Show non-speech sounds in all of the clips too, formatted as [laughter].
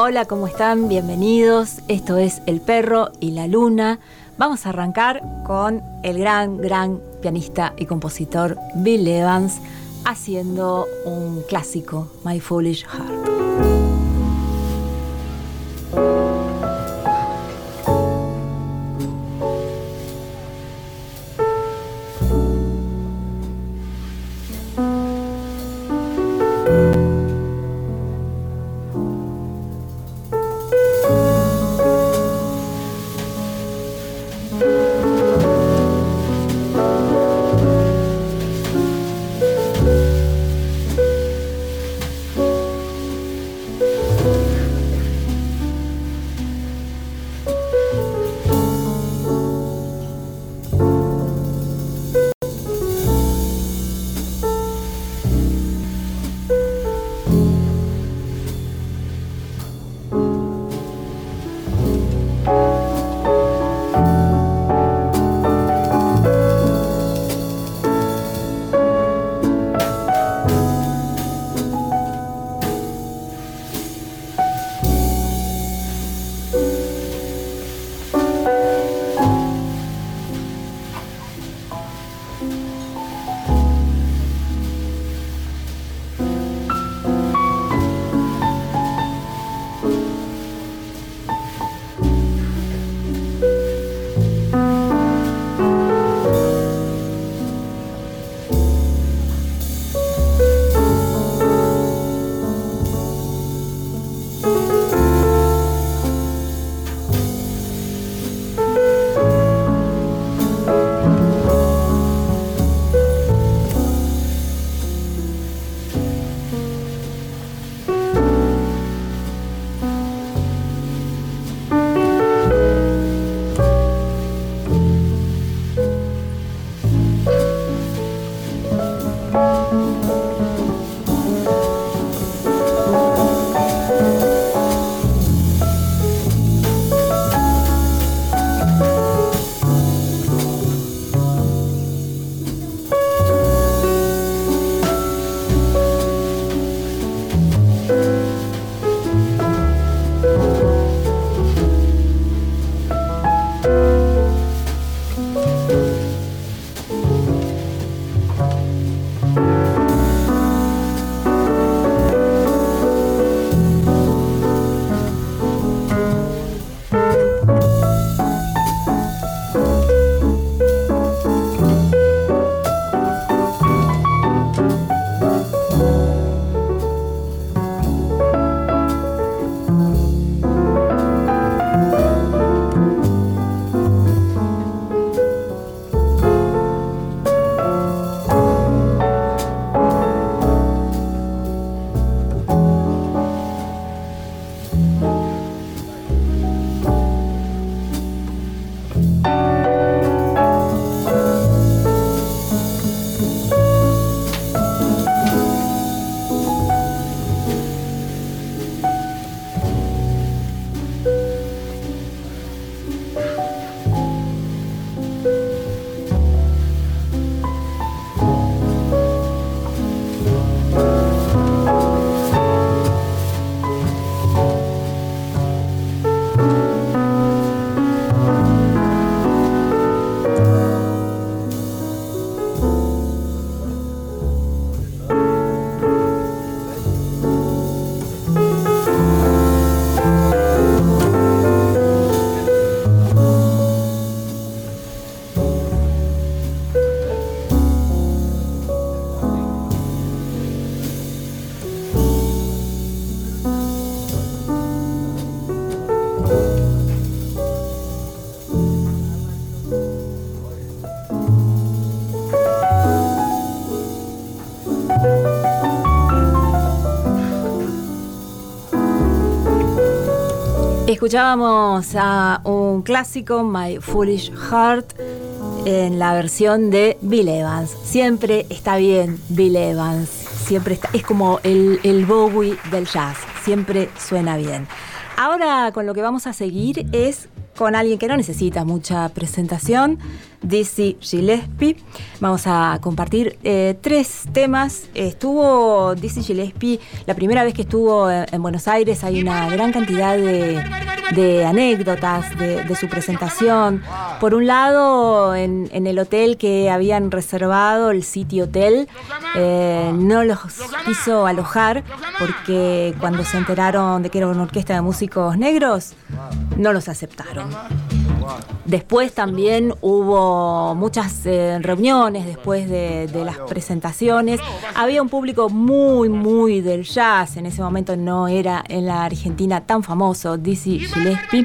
Hola, ¿cómo están? Bienvenidos. Esto es El Perro y la Luna. Vamos a arrancar con el gran, gran pianista y compositor Bill Evans haciendo un clásico, My Foolish Heart. Escuchábamos a un clásico, My Foolish Heart, en la versión de Bill Evans. Siempre está bien Bill Evans, siempre está, es como el, el Bowie del jazz, siempre suena bien. Ahora con lo que vamos a seguir es con alguien que no necesita mucha presentación, Dizzy Gillespie. Vamos a compartir eh, tres temas. Estuvo Dizzy Gillespie, la primera vez que estuvo en, Buenos Aires, hay una gran cantidad de, anécdotas de, su presentación. Por un lado, en, el hotel que habían reservado, el City Hotel, eh, no los quiso alojar porque cuando se enteraron de que era una orquesta de músicos negros, no los aceptaron. Después también hubo muchas eh, reuniones después de, las presentaciones. Había un público muy, muy del jazz. En ese momento no era en la Argentina tan famoso Dizzy Gillespie.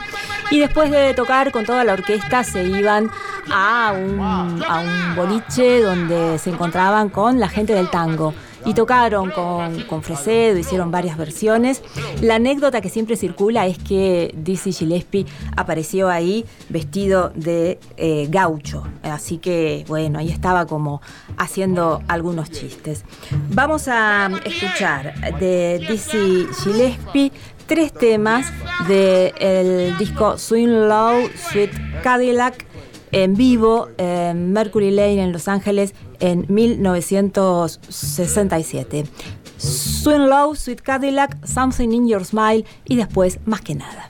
Y después de tocar con toda la orquesta se iban a un, a un boliche donde se encontraban con la gente del tango y tocaron con, con Fresedo, hicieron varias versiones. La anécdota que siempre circula es que Dizzy Gillespie apareció ahí vestido de eh, gaucho, así que bueno, ahí estaba como haciendo algunos chistes. Vamos a escuchar de Dizzy Gillespie tres temas del disco Swing Low, Sweet Cadillac en vivo en Mercury Lane en Los Ángeles en 1967. Swing Low, Sweet Cadillac, Something in Your Smile y después Más que nada.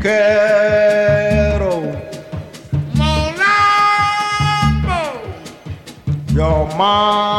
Quiero. Your mamo.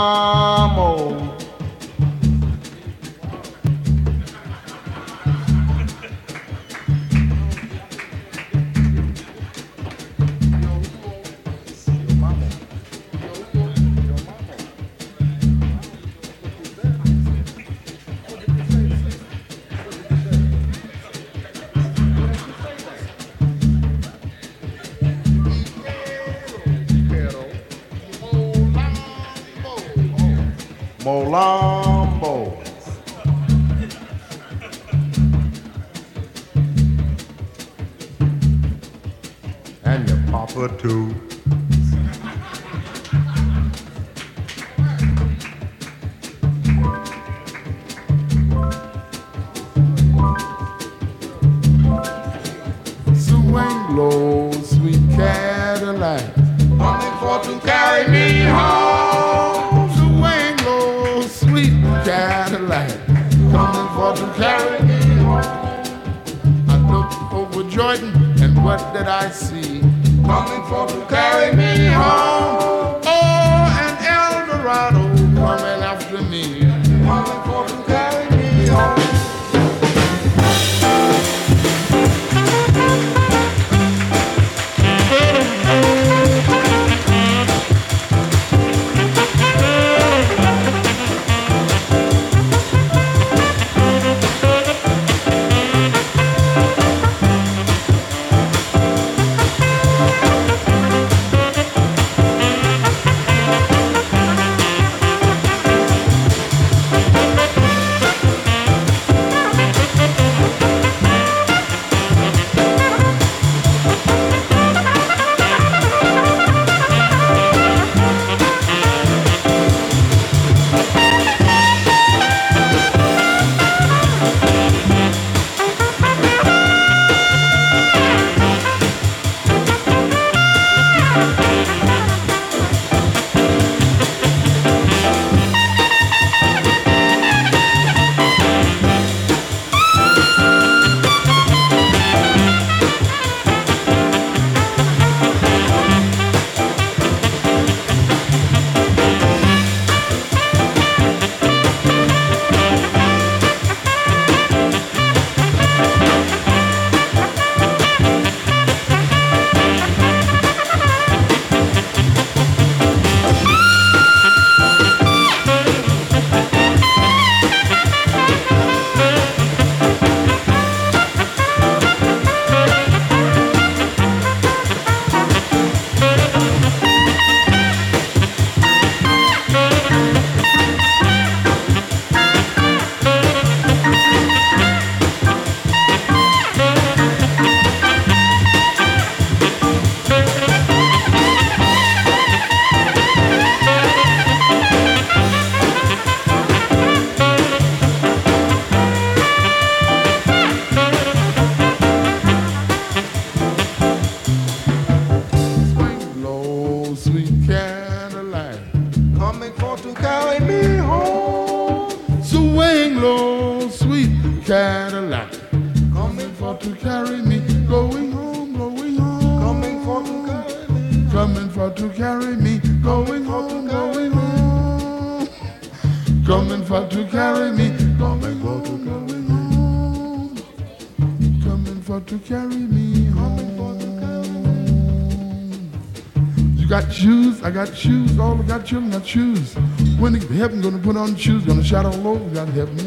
Shoes, I got shoes, all I got children got shoes. When they get to heaven, gonna put on shoes, gonna shout all over, got heaven,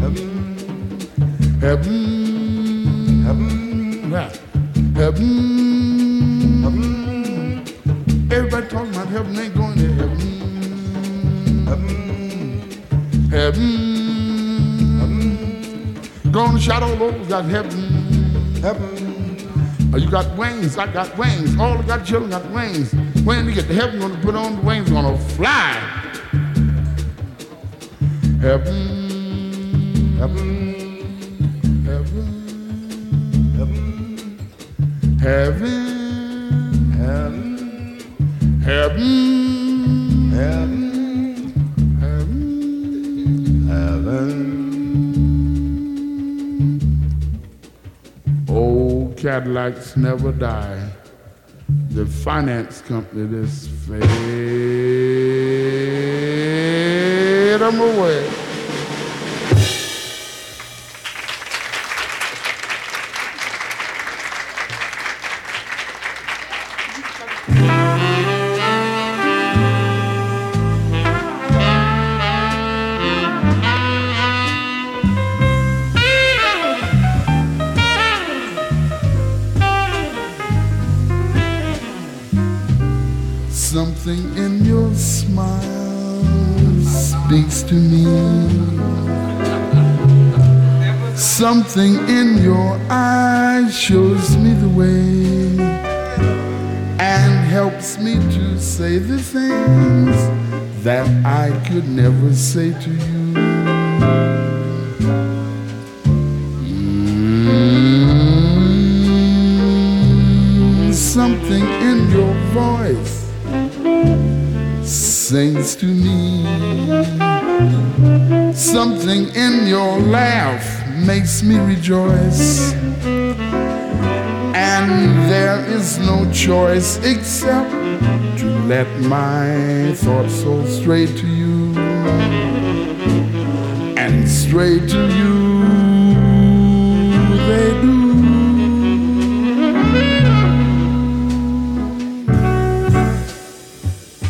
heaven, heaven, heaven, yeah. heaven, heaven. Everybody talking about heaven ain't going to heaven, heaven, heaven, heaven. Gonna shout all over, got heaven, heaven. Oh, you got wings, I got wings. All I got children got wings. When we get to heaven, gonna put on the wings, gonna fly. Heaven, heaven, heaven, heaven, heaven, heaven, heaven, heaven. Old Cadillacs never die finance company that's fade them away. To you. Mm, Something in your voice sings to me. Something in your laugh makes me rejoice. And there is no choice except to let my thoughts go straight to you. Straight to you they do.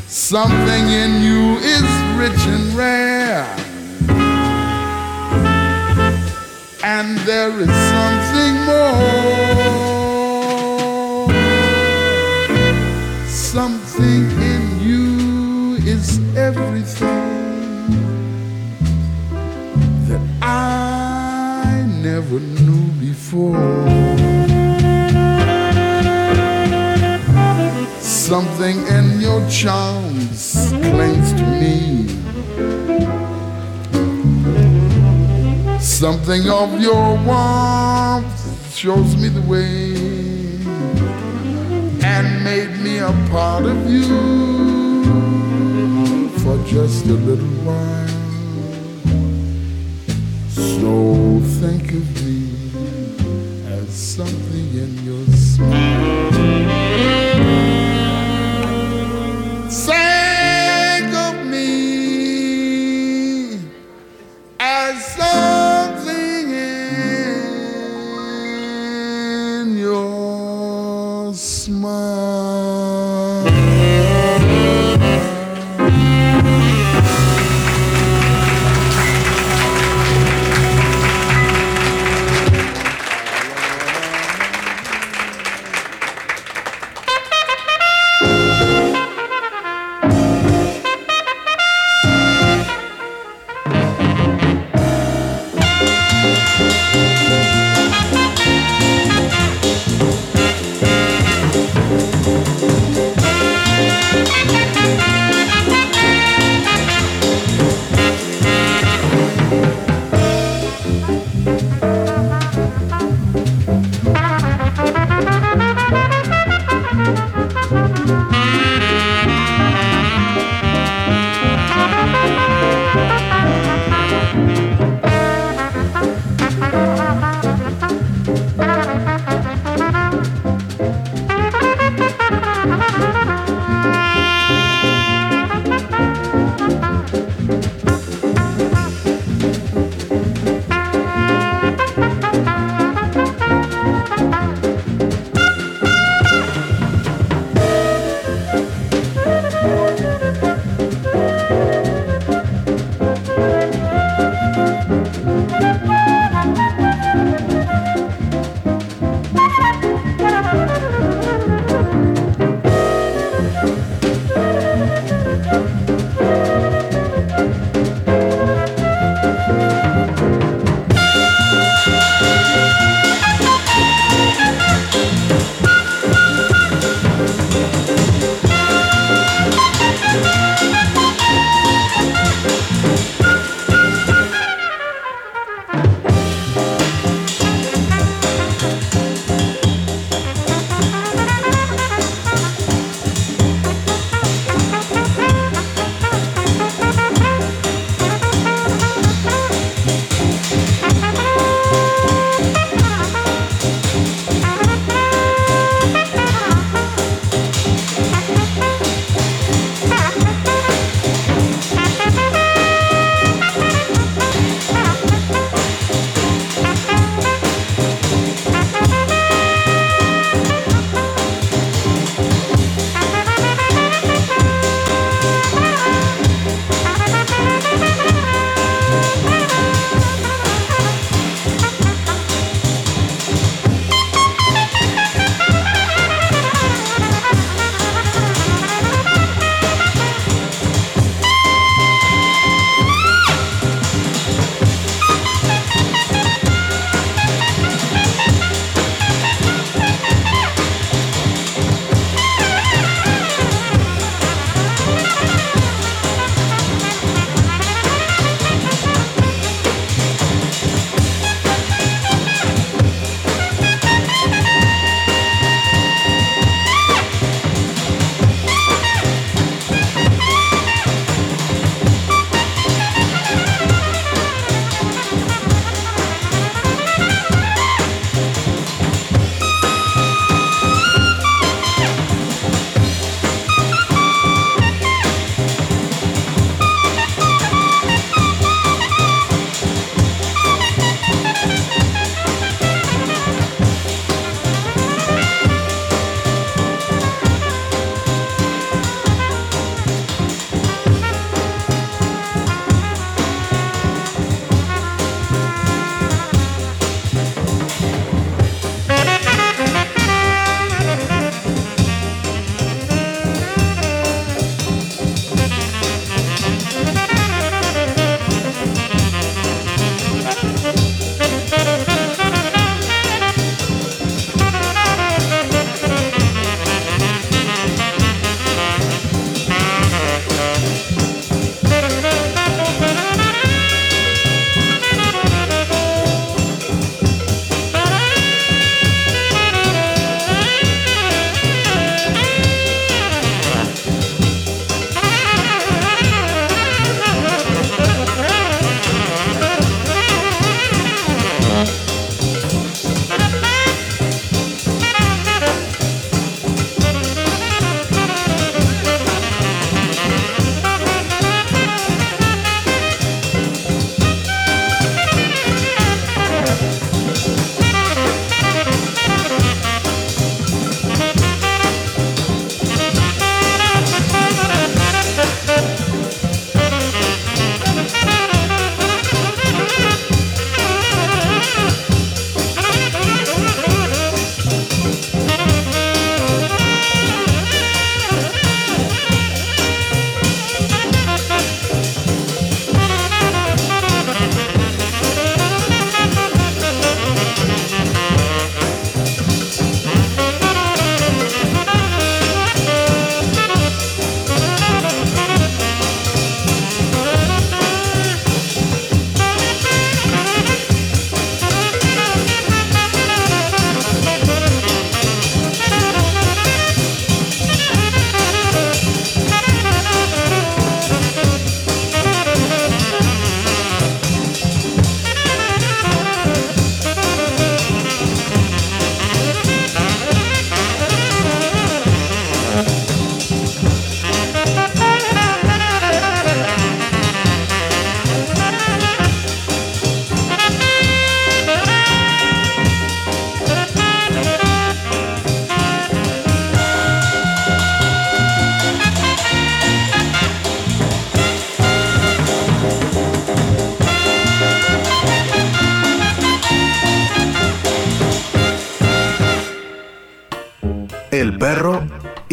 Something in you is rich and rare. And there is something more. Before. Something in your charms clings to me. Something of your warmth shows me the way and made me a part of you for just a little while. So think of me something in your smile. Think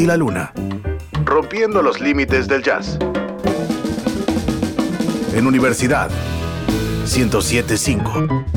la luna, rompiendo los límites del jazz. En Universidad 1075.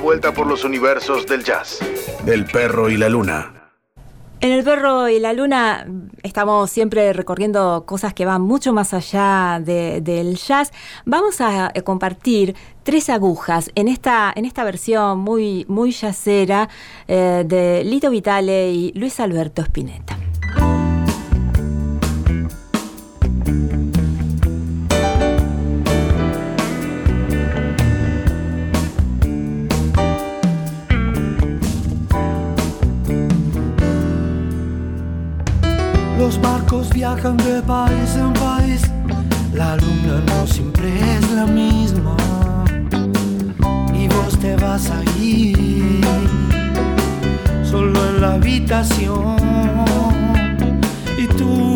vuelta por los universos del jazz. El perro y la luna. En El Perro y la Luna estamos siempre recorriendo cosas que van mucho más allá del jazz. Vamos a eh, compartir tres agujas en esta, en esta versión muy, muy eh, de Lito Vitale y Luis Alberto Spinetta. viajan de país en país, la luna no siempre es la misma. Y vos te vas a ir. Solo en la habitación. Y tú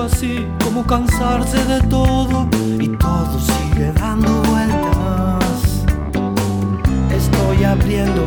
así como cansarse de todo y todo sigue dando vueltas. Estoy abriendo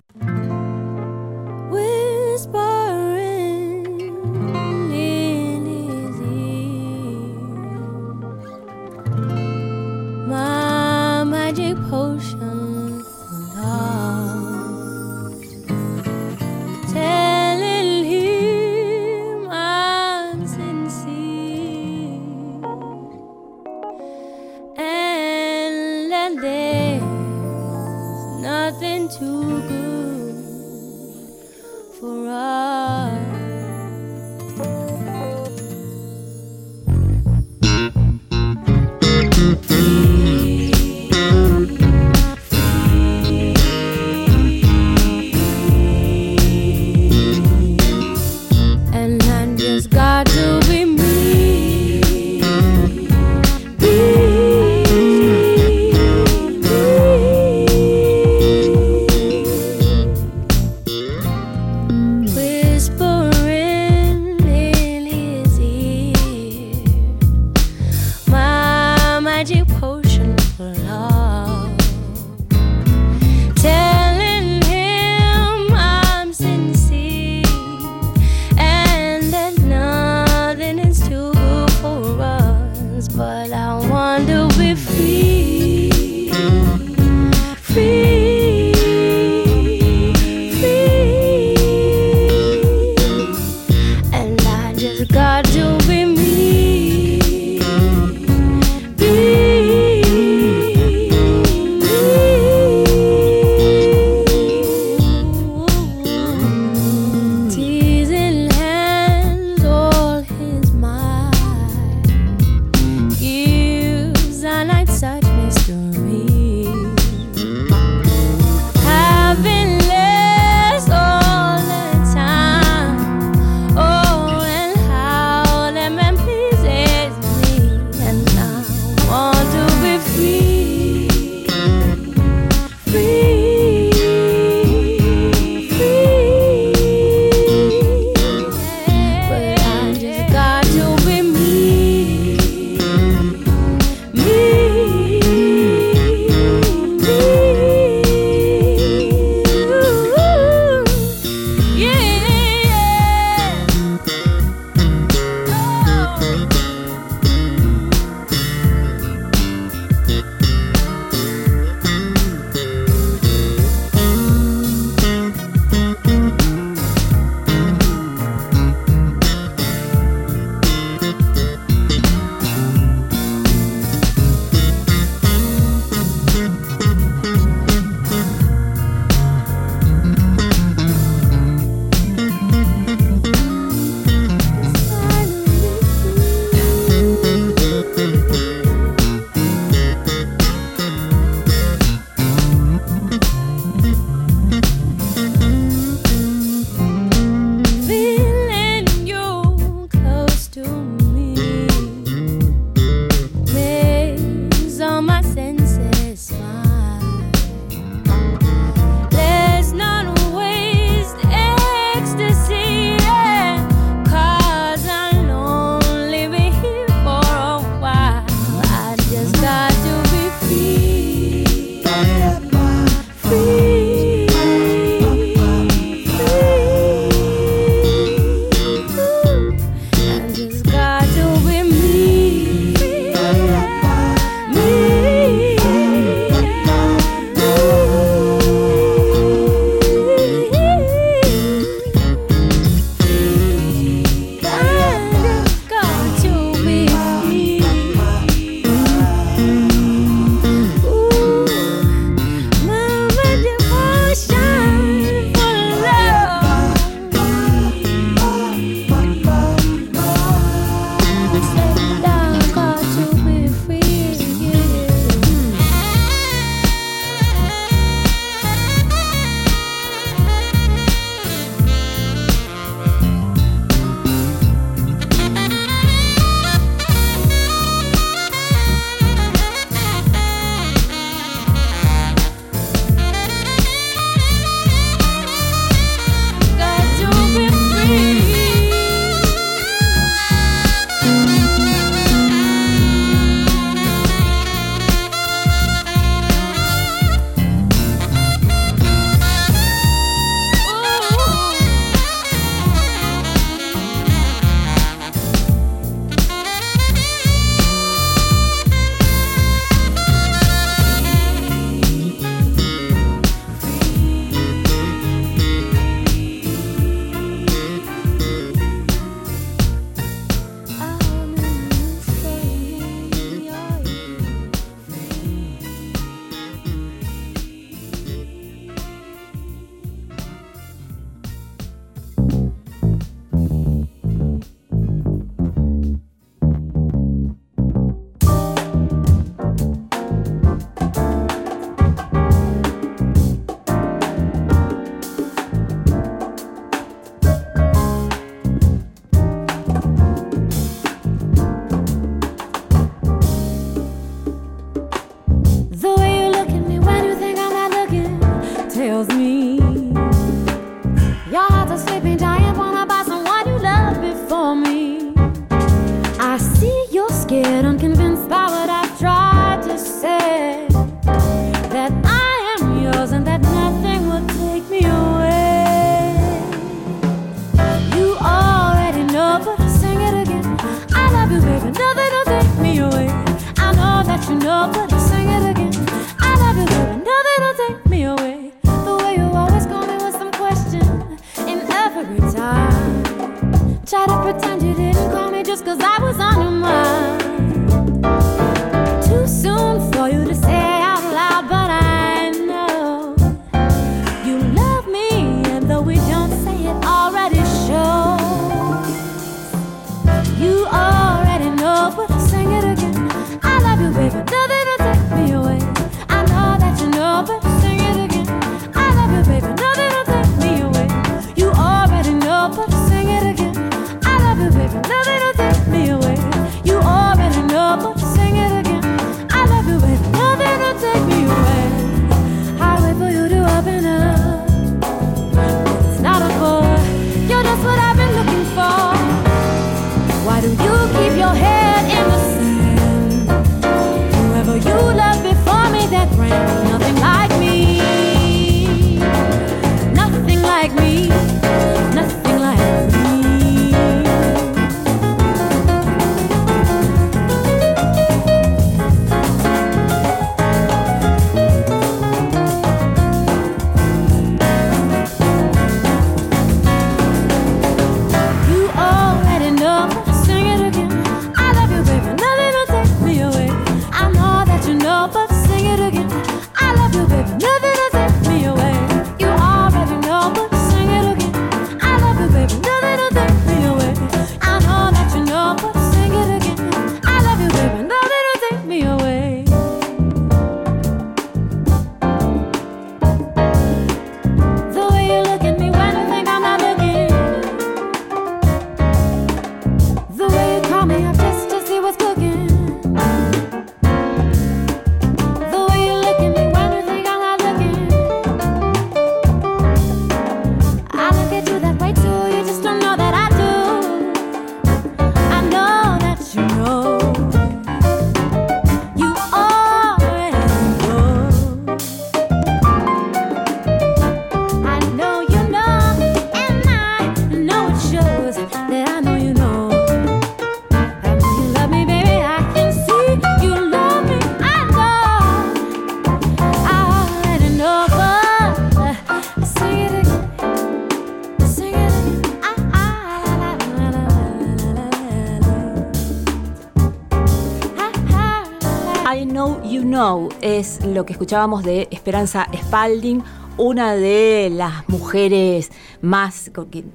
Es lo que escuchábamos de Esperanza Spalding, una de las mujeres más,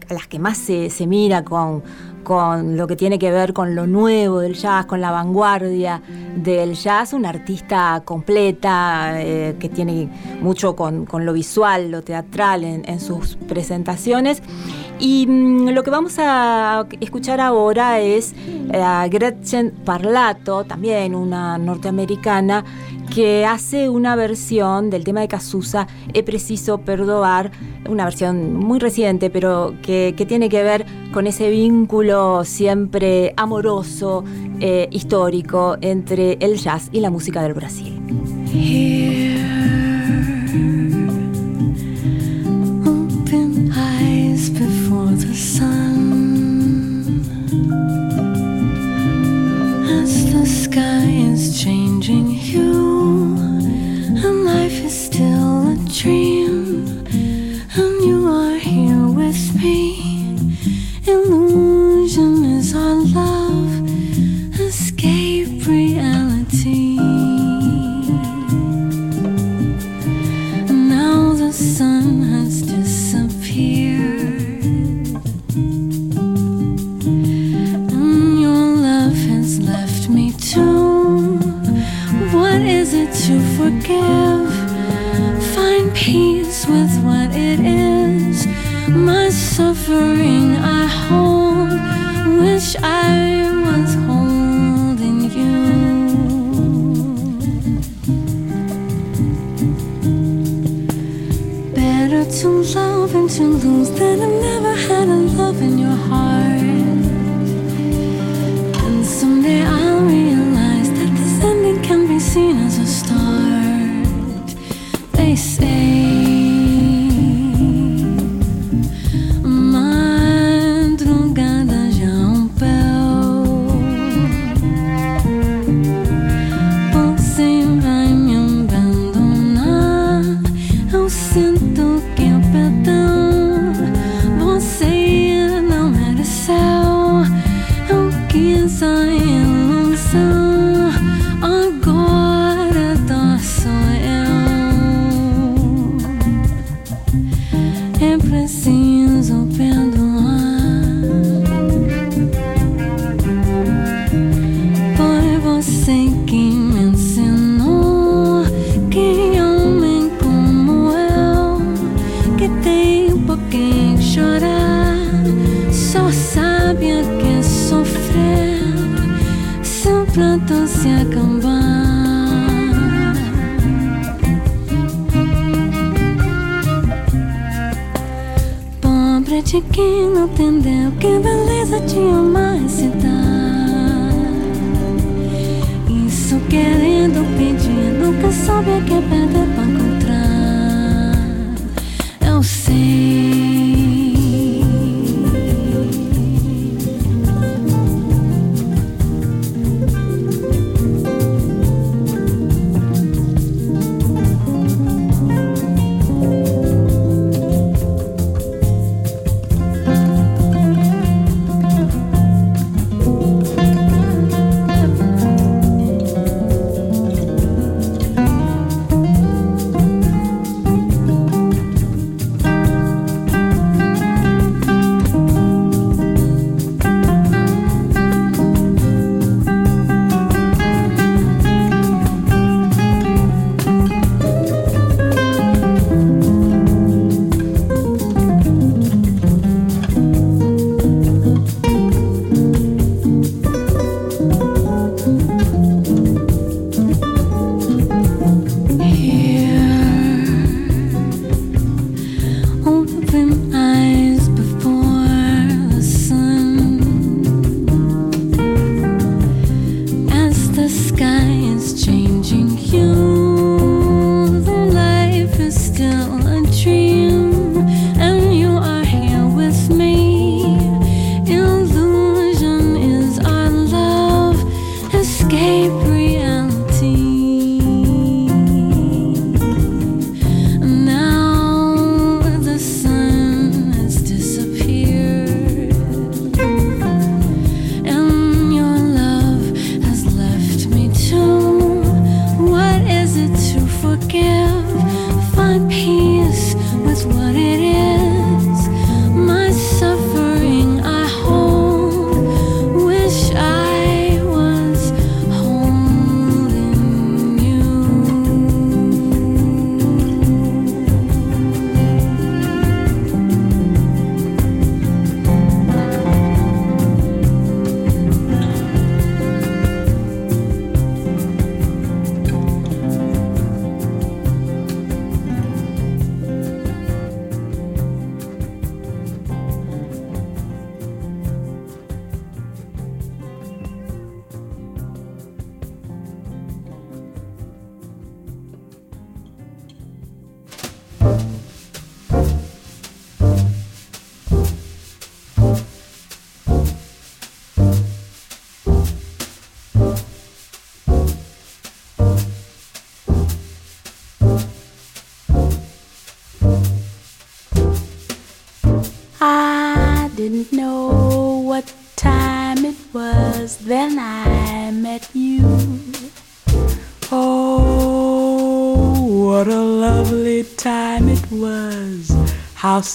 a las que más se, mira con, con lo que tiene que ver con lo nuevo del jazz, con la vanguardia del jazz, una artista completa eh, que tiene mucho con, lo visual, lo teatral en, sus presentaciones. Y mm, lo que vamos a escuchar ahora es a Gretchen Parlato, también una norteamericana, que hace una versión del tema de Casusa, He preciso perdonar, una versión muy reciente, pero que, tiene que ver con ese vínculo siempre amoroso, eh, histórico, entre el jazz y la música del Brasil.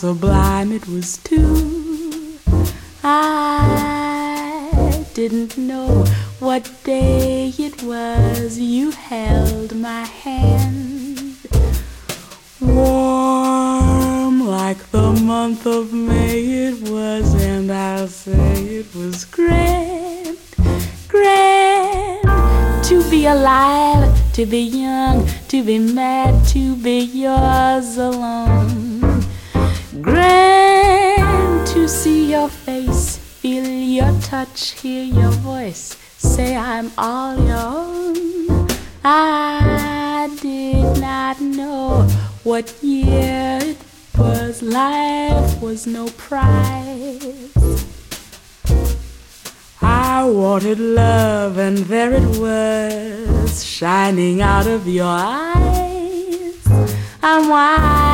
sublime it was But yet, it was life was no prize. I wanted love, and there it was, shining out of your eyes. And why?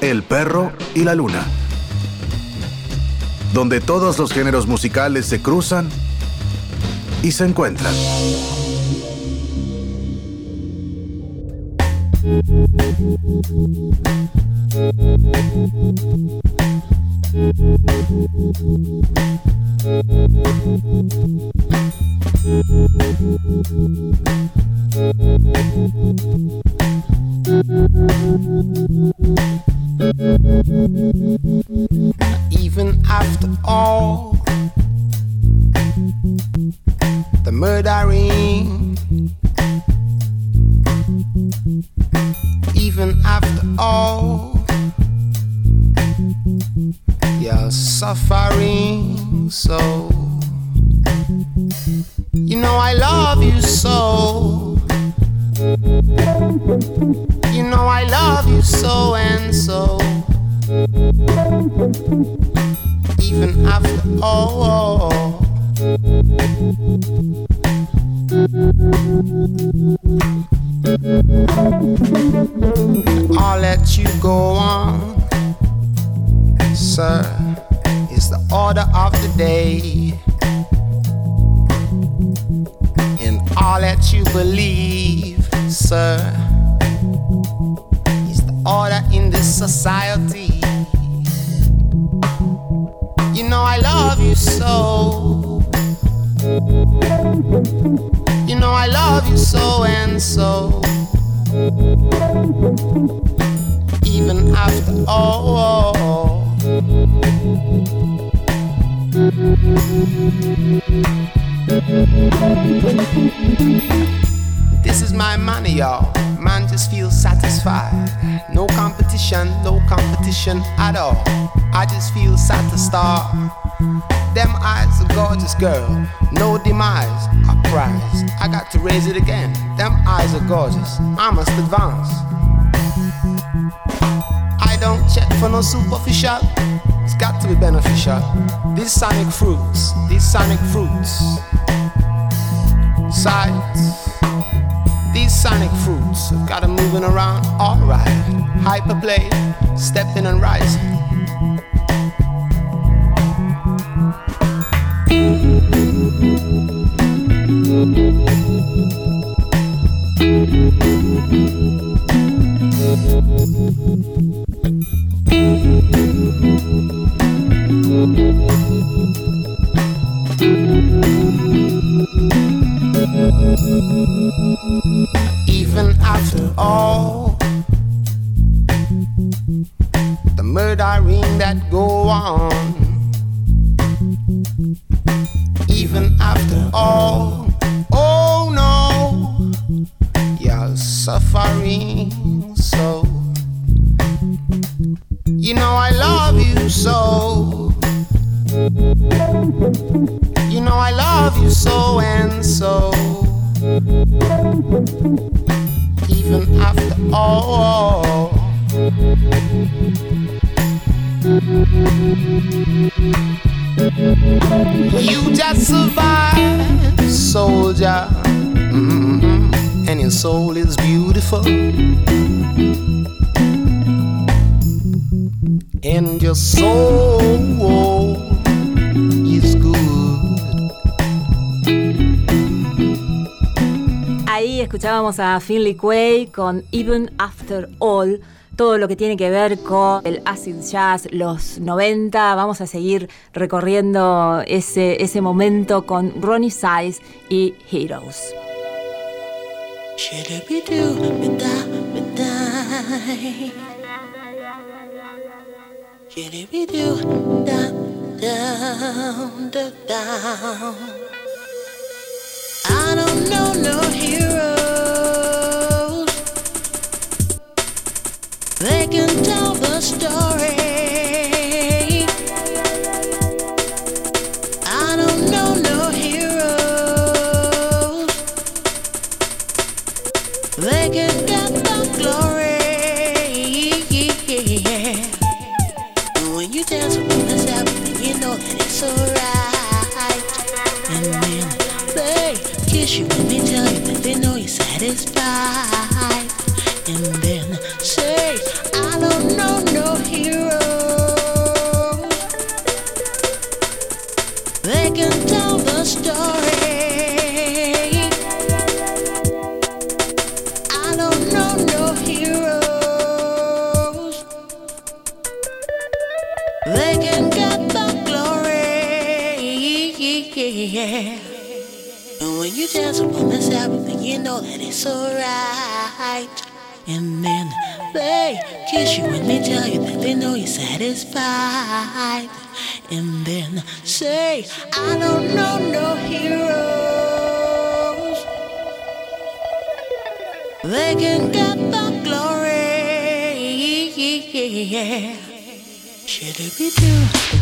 El perro y la luna, donde todos los géneros musicales se cruzan y se encuentran. so. You know I love you so and so. Even after all. You just survived, soldier. Mm-hmm. And your soul is beautiful. And your soul is good. Ahí escuchábamos a Finley Quay con Even After All. Todo lo que tiene que ver con el acid jazz, los 90. Vamos a seguir recorriendo ese, ese momento con Ronnie Size y Heroes. I don't know no heroes. They can tell the story. Know no heroes they can tell the story. I don't know no heroes. They can get the glory on this everything, you know that it's alright. And then they kiss you and they tell you that they know you're satisfied. And then say, I don't know no heroes. They can get the glory. Should it be do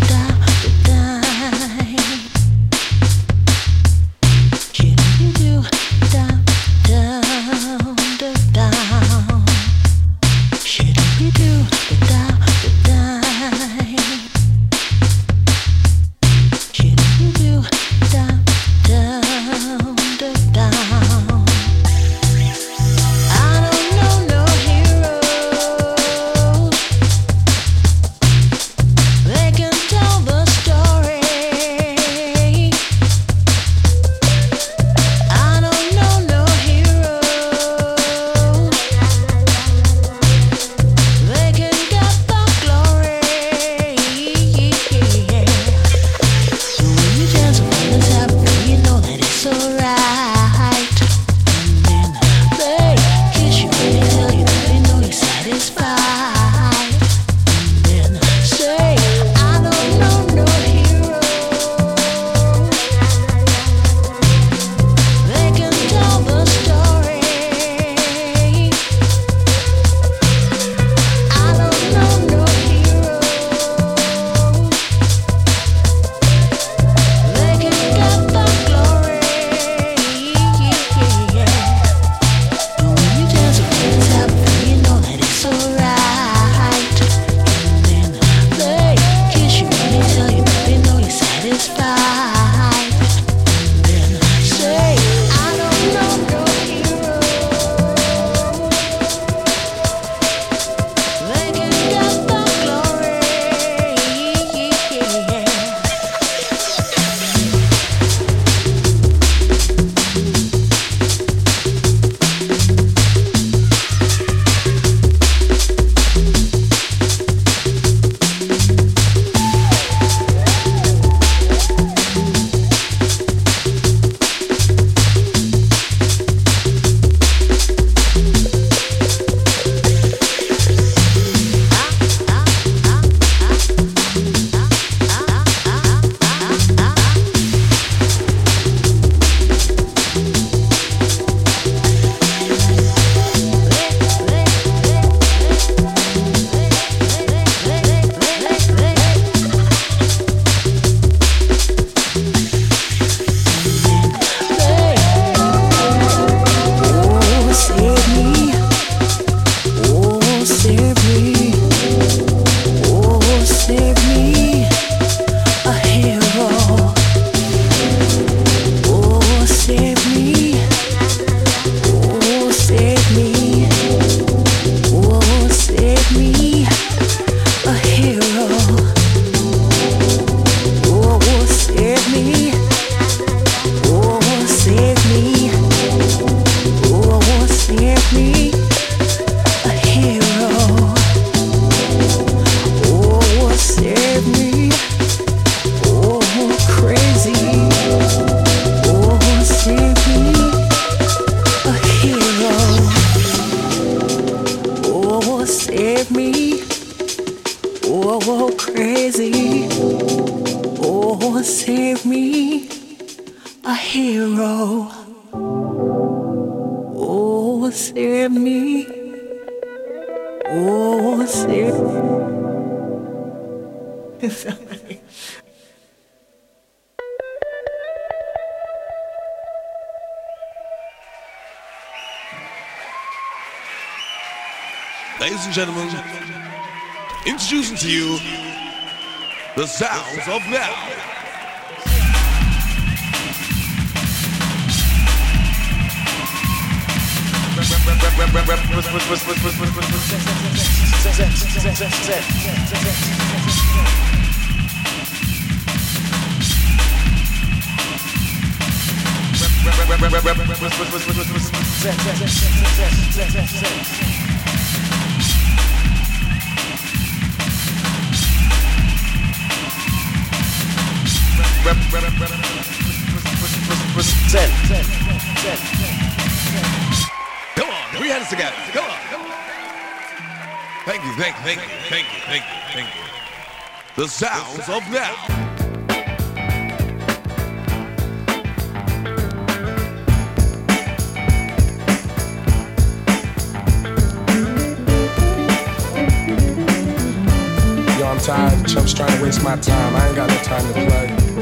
thank you, thank you. The sounds of now. Yo, I'm tired. Chumps trying to waste my time. I ain't got no time to play.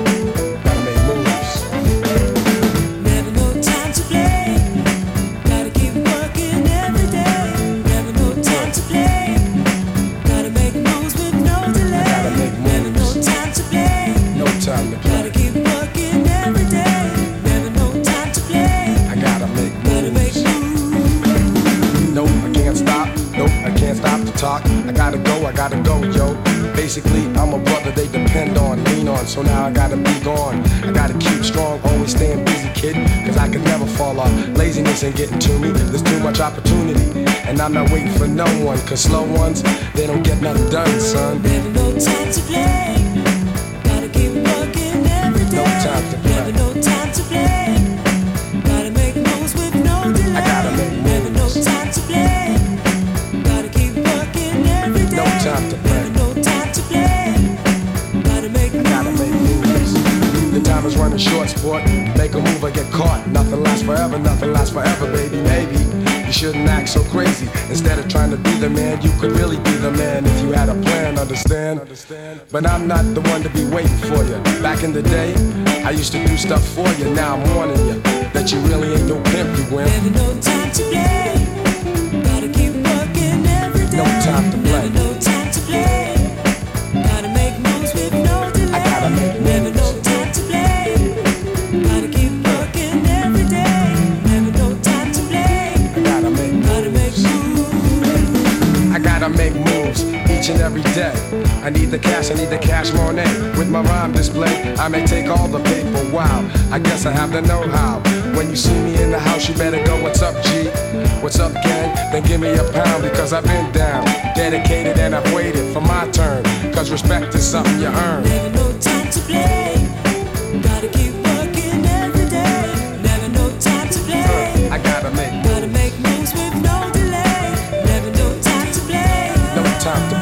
Talk. I gotta go, I gotta go, yo. Basically, I'm a brother they depend on, lean on. So now I gotta be gone. I gotta keep strong, always staying busy, kid. Cause I can never fall off. Laziness ain't getting to me. There's too much opportunity. And I'm not waiting for no one. Cause slow ones, they don't get nothing done, son. Never no time to play. Gotta keep working every day. No time to Make a move or get caught. Nothing lasts forever, nothing lasts forever, baby. Maybe you shouldn't act so crazy. Instead of trying to be the man, you could really be the man if you had a plan, understand? But I'm not the one to be waiting for you. Back in the day, I used to do stuff for you. Now I'm warning you that you really ain't no pimp, you wimp. Never no time to play. Gotta keep working every day. No time to play. And every day. I need the cash, I need the cash money. With my rhyme display, I may take all the paper. Wow, I guess I have the know-how. When you see me in the house, you better go, what's up, G? What's up, gang? Then give me a pound because I've been down, dedicated, and I've waited for my turn. Cause respect is something you earn. Never no time to play. Gotta keep working every day. Never no time to play. I gotta make Gotta make moves with no delay. Never no time to play. no time to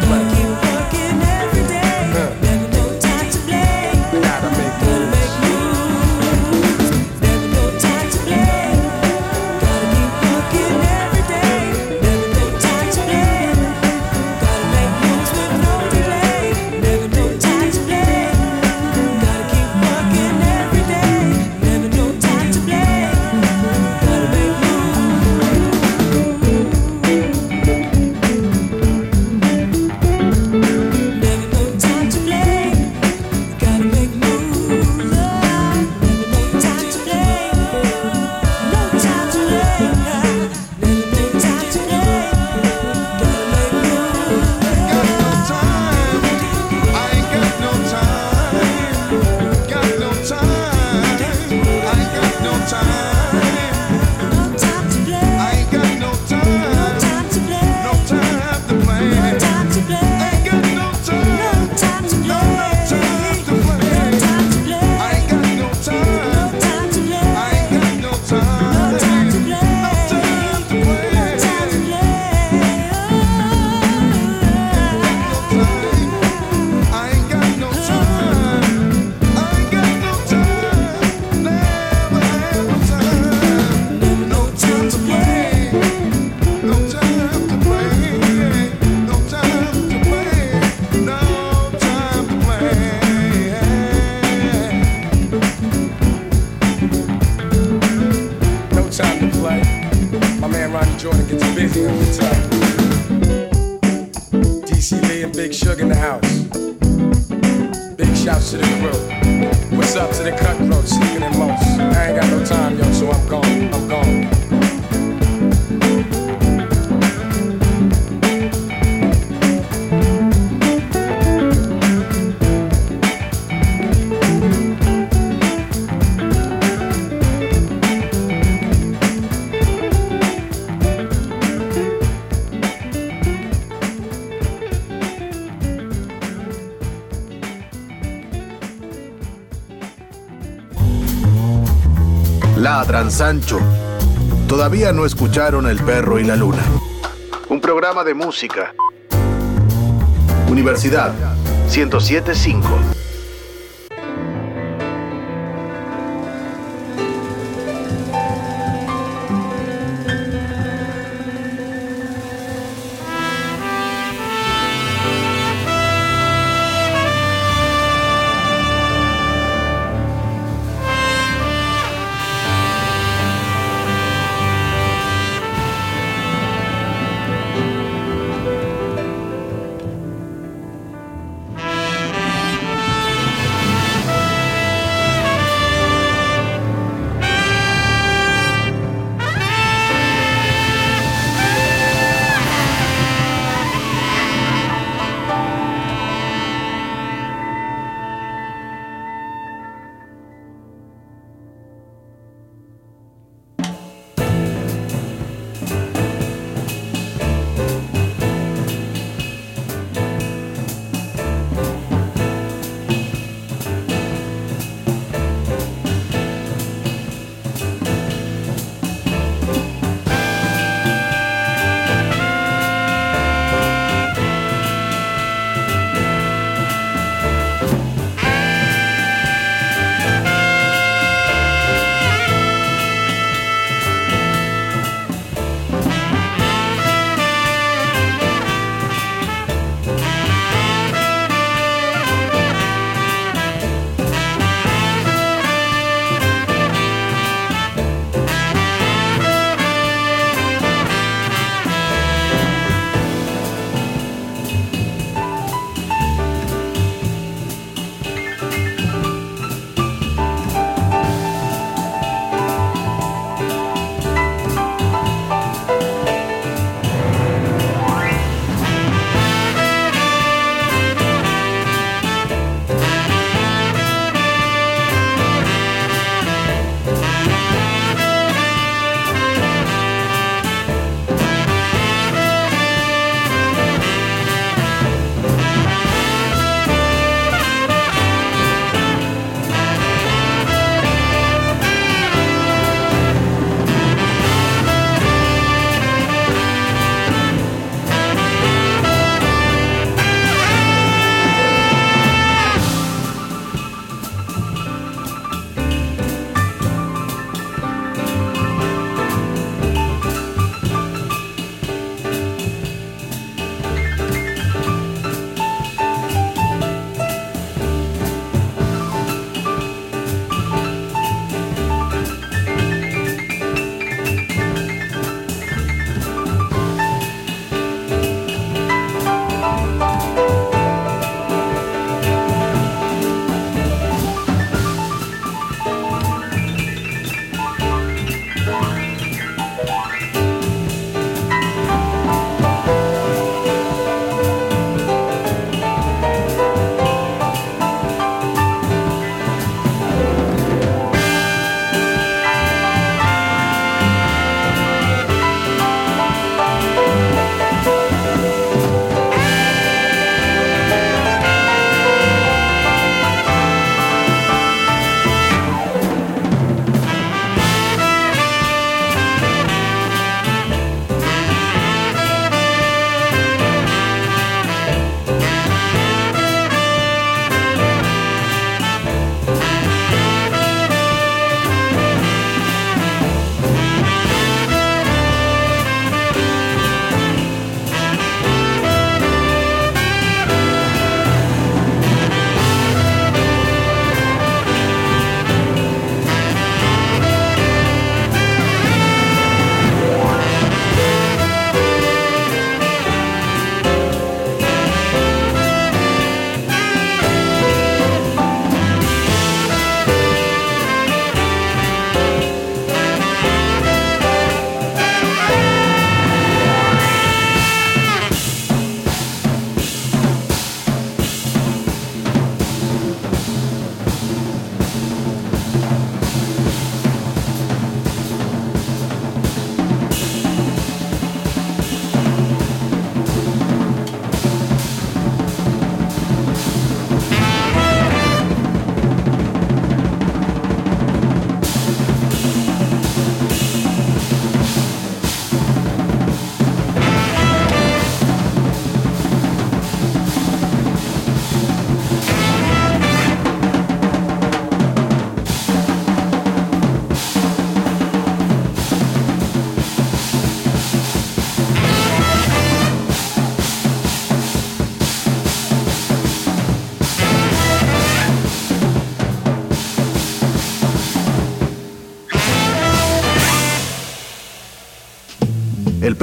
Sancho. Todavía no escucharon El perro y la luna. Un programa de música. Universidad 1075.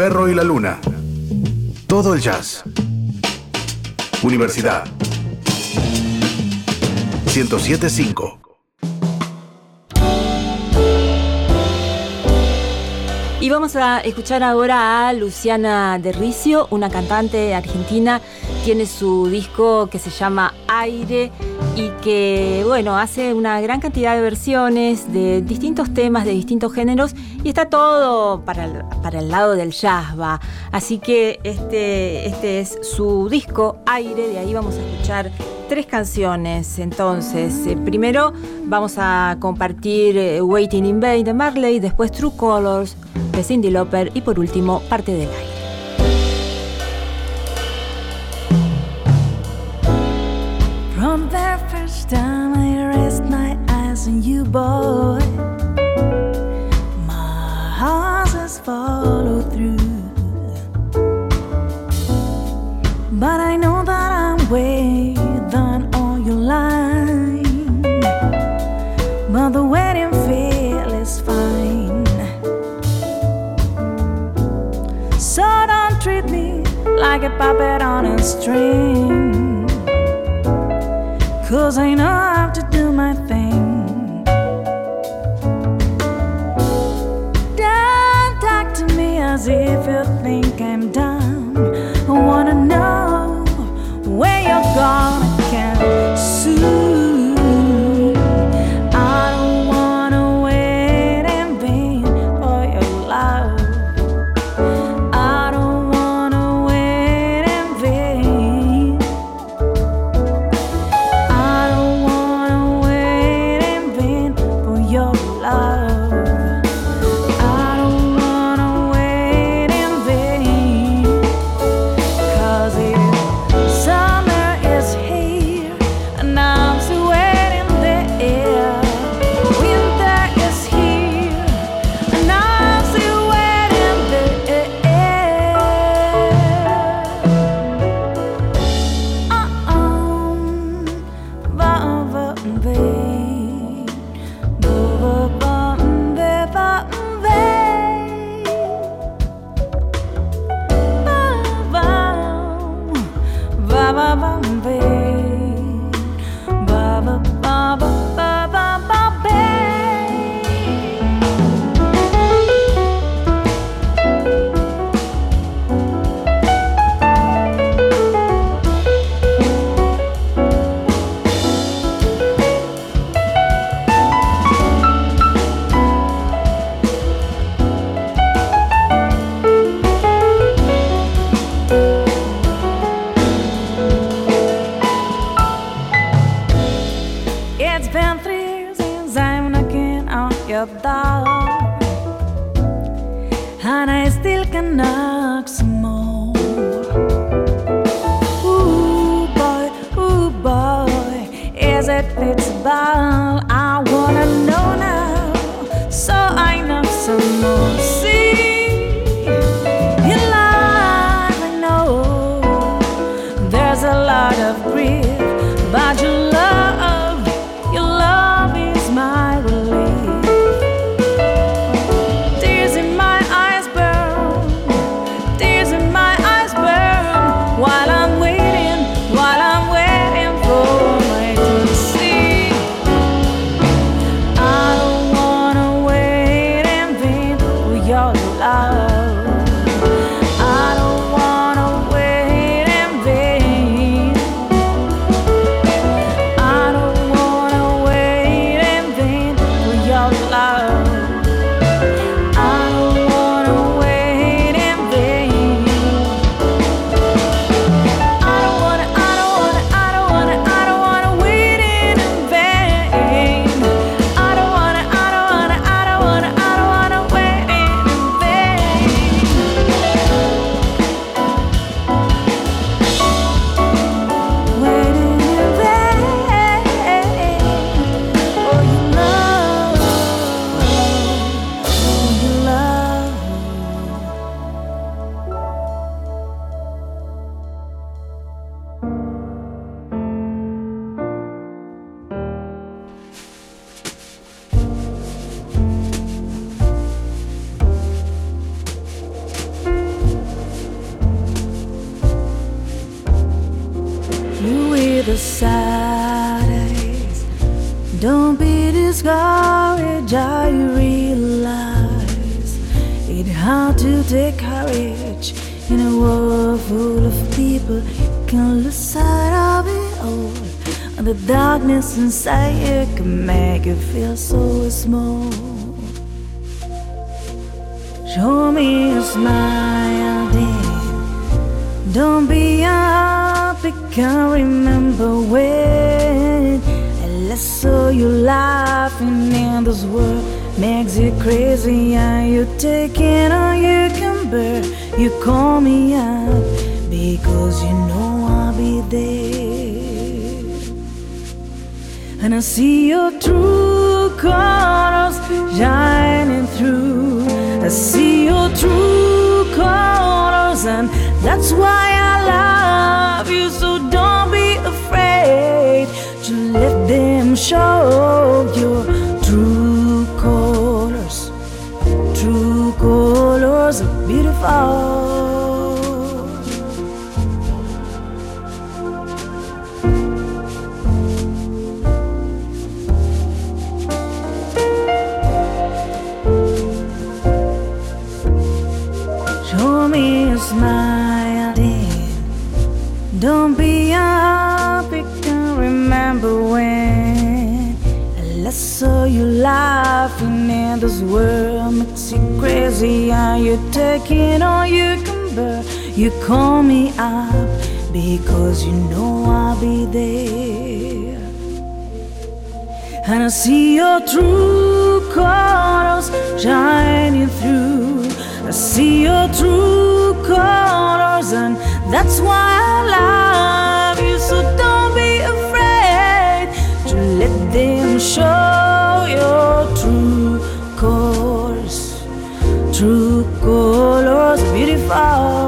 Perro y la luna. Todo el jazz. Universidad. 1075. Y vamos a escuchar ahora a Luciana de Ricio, una cantante argentina. Tiene su disco que se llama Aire y que, bueno, hace una gran cantidad de versiones de distintos temas, de distintos géneros y está todo para el, para el lado del jazz, va. Así que este, este es su disco Aire, de ahí vamos a escuchar tres canciones. Entonces, eh, primero vamos a compartir eh, Waiting in Vain de Marley, después True Colors de Cindy Lauper y por último Parte del aire. Has followed through. But I know that I'm way done on your line. But the wedding feel is fine. So don't treat me like a puppet on a string. Cause I know how to do my as if you think I'm. I wanna know where you're gonna feel so small. Show me a smile, dear. Don't be happy, can't remember when. I last saw you laughing in this world. Makes you crazy, and you taking all you can bear. You call me up because you know I'll be there. And I see your colors shining through. I see your true colors, and that's why I love you. So don't be afraid to let them show your true colors. True colors are beautiful. You taking all you can bear? You call me up because you know I'll be there. And I see your true colors shining through. I see your true colors, and that's why I love you. So don't be afraid to let them show colors,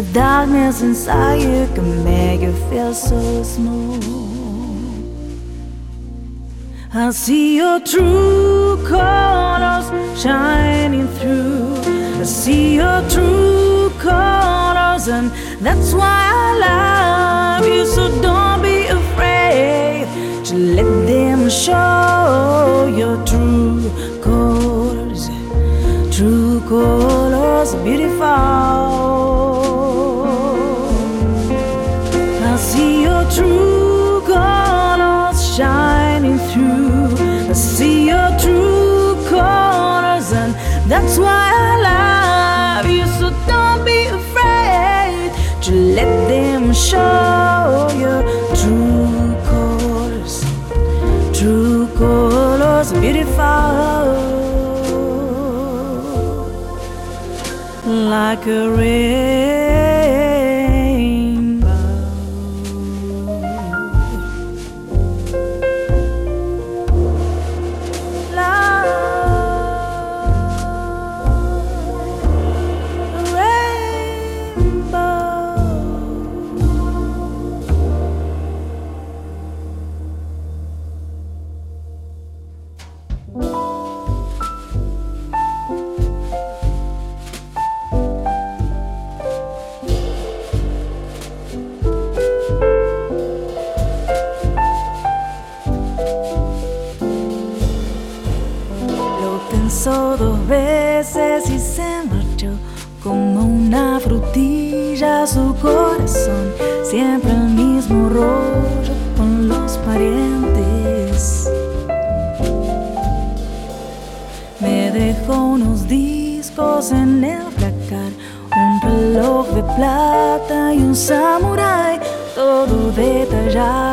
The darkness inside you can make you feel so small. I see your true colors shining through. I see your true colors, and that's why I like a river. dos en el placar, un reloj de plata y un samurái, todo detallado.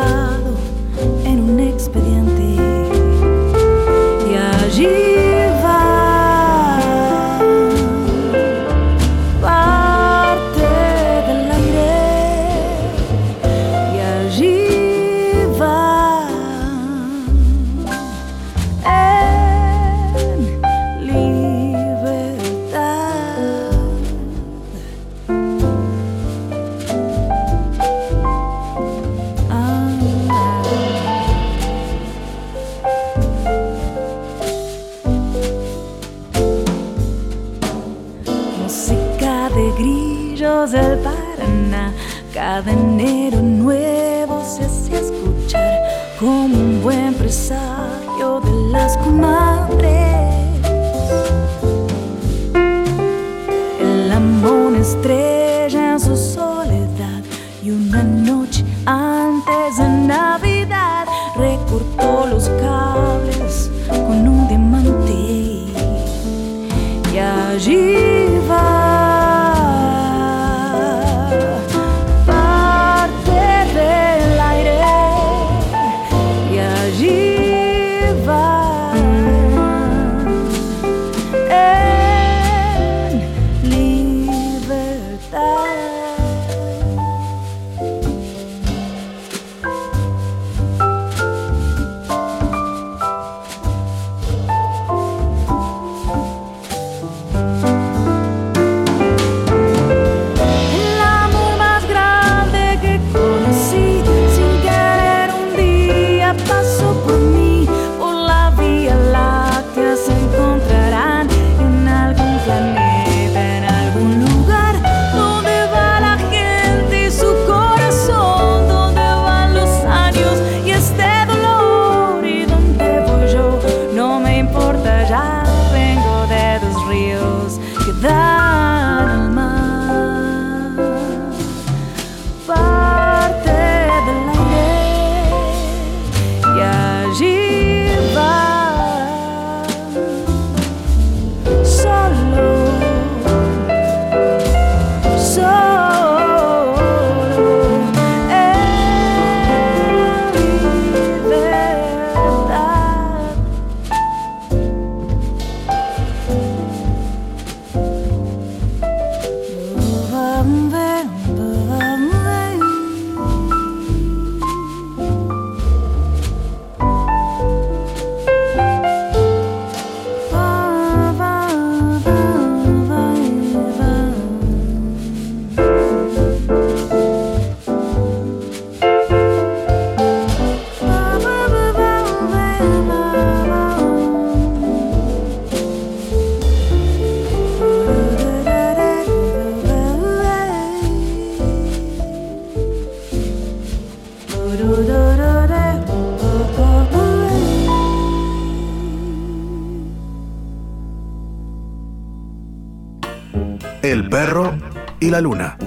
la luna.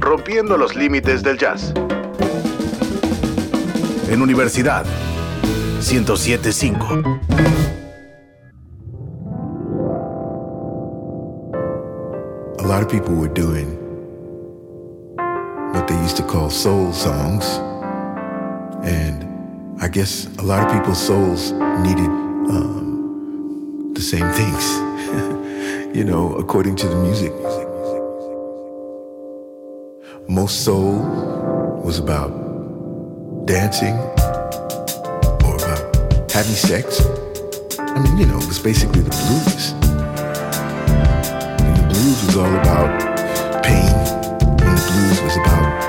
Rompiendo los límites del jazz. En Universidad 1075. A lot of people were doing what they used to call soul songs. And I guess a lot of people's souls needed um, the same things, [laughs] you know, according to the music. Most soul was about dancing or about having sex. I mean, you know, it was basically the blues. And the blues was all about pain, and the blues was about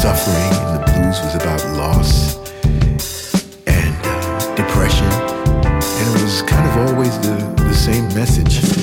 suffering, and the blues was about loss and uh, depression. And it was kind of always the, the same message.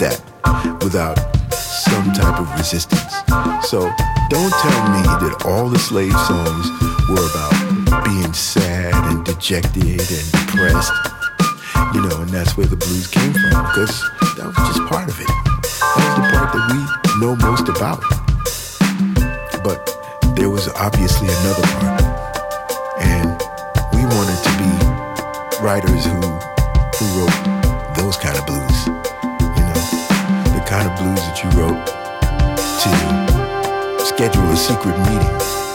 that without some type of resistance. So don't tell me that all the slave songs were about being sad and dejected and depressed. You know, and that's where the blues came from because that was just part of it. That was the part that we know most about. But there was obviously another part. And we wanted to be writers who, who wrote blues that you wrote to schedule a secret meeting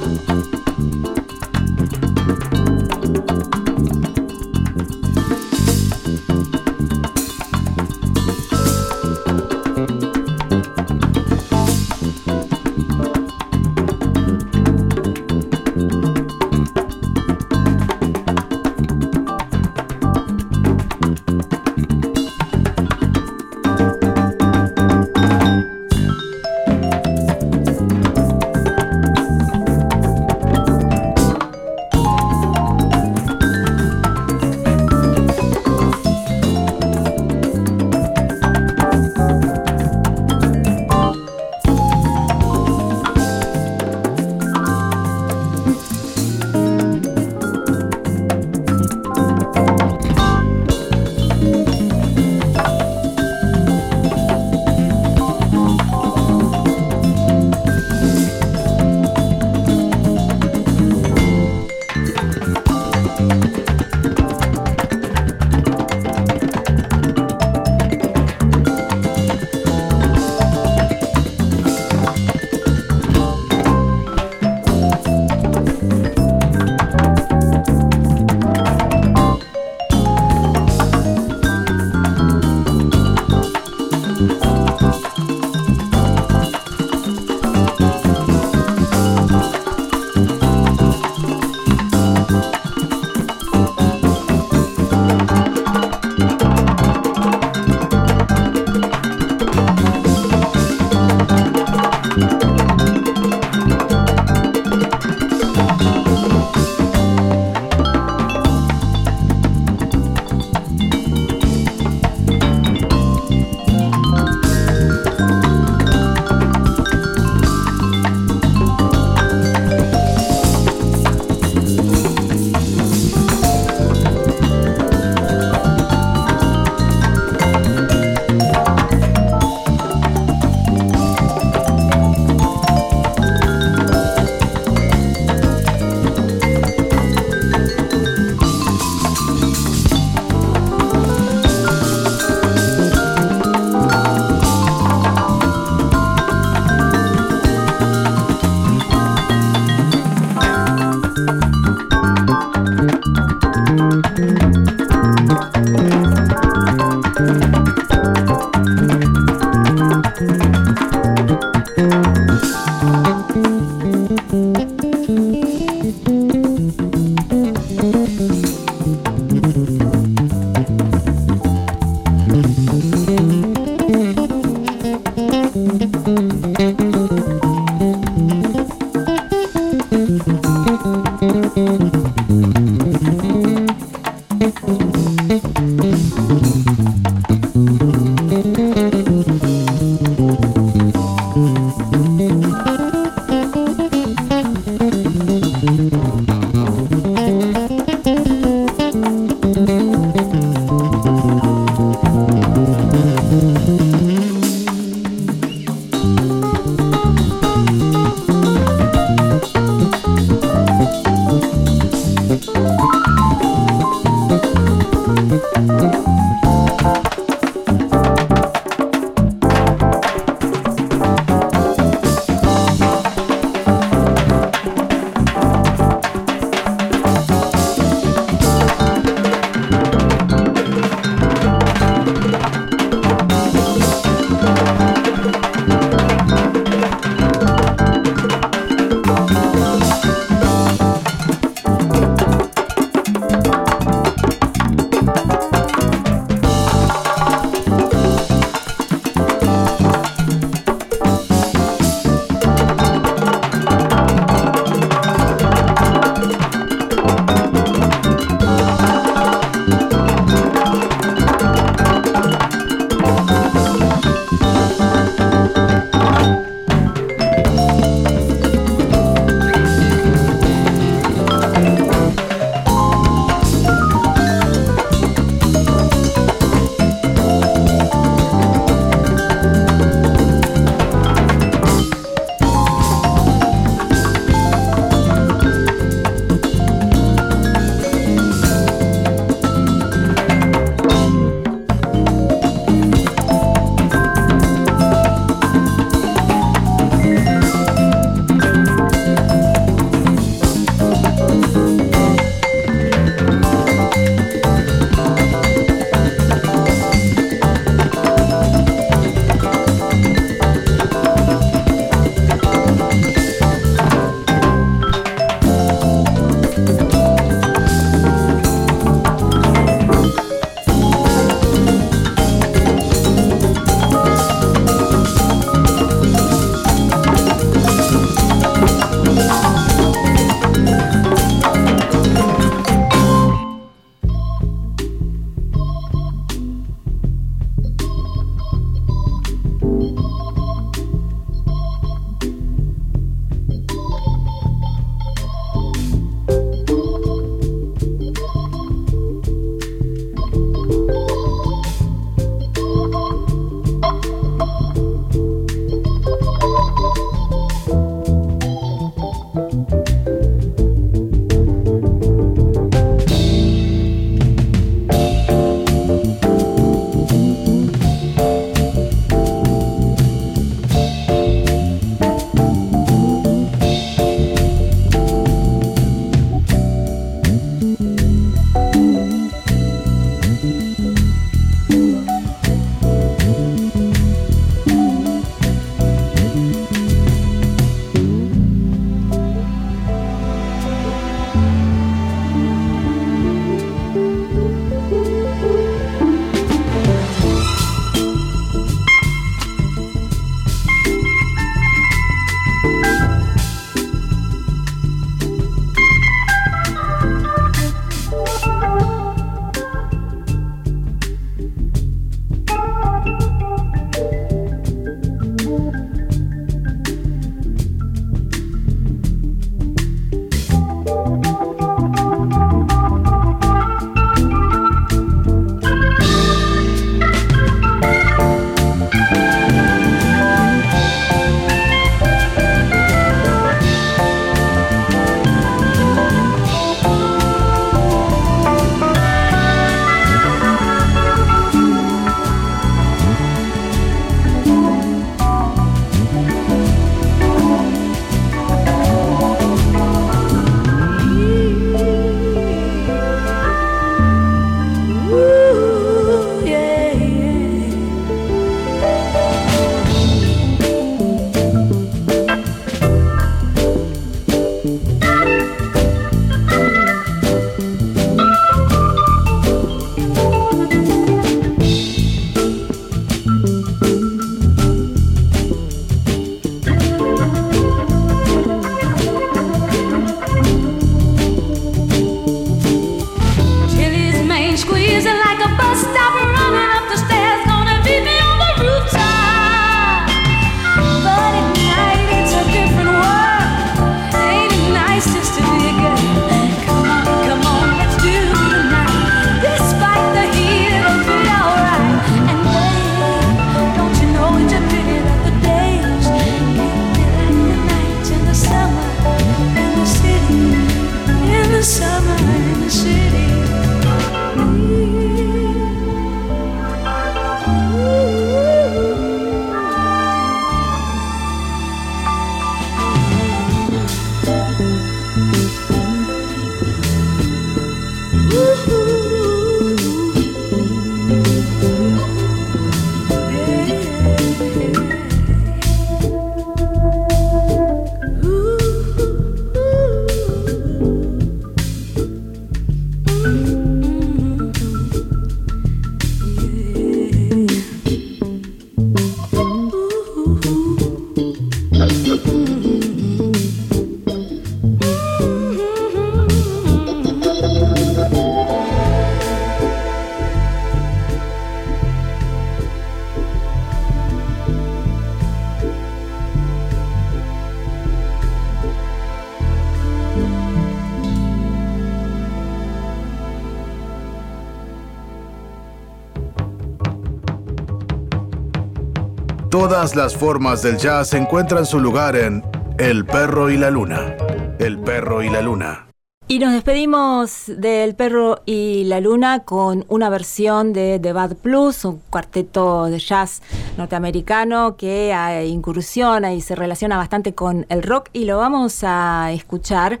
Todas las formas del jazz encuentran su lugar en El perro y la luna. El perro y la luna. Y nos despedimos del Perro y la Luna con una versión de The Bad Blues, un cuarteto de jazz norteamericano que incursiona y se relaciona bastante con el rock y lo vamos a escuchar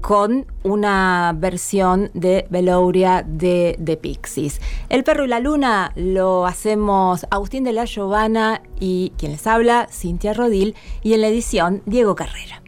con una versión de Velouria de The Pixies. El Perro y la Luna lo hacemos Agustín de la Giovanna y quien les habla, Cintia Rodil, y en la edición Diego Carrera.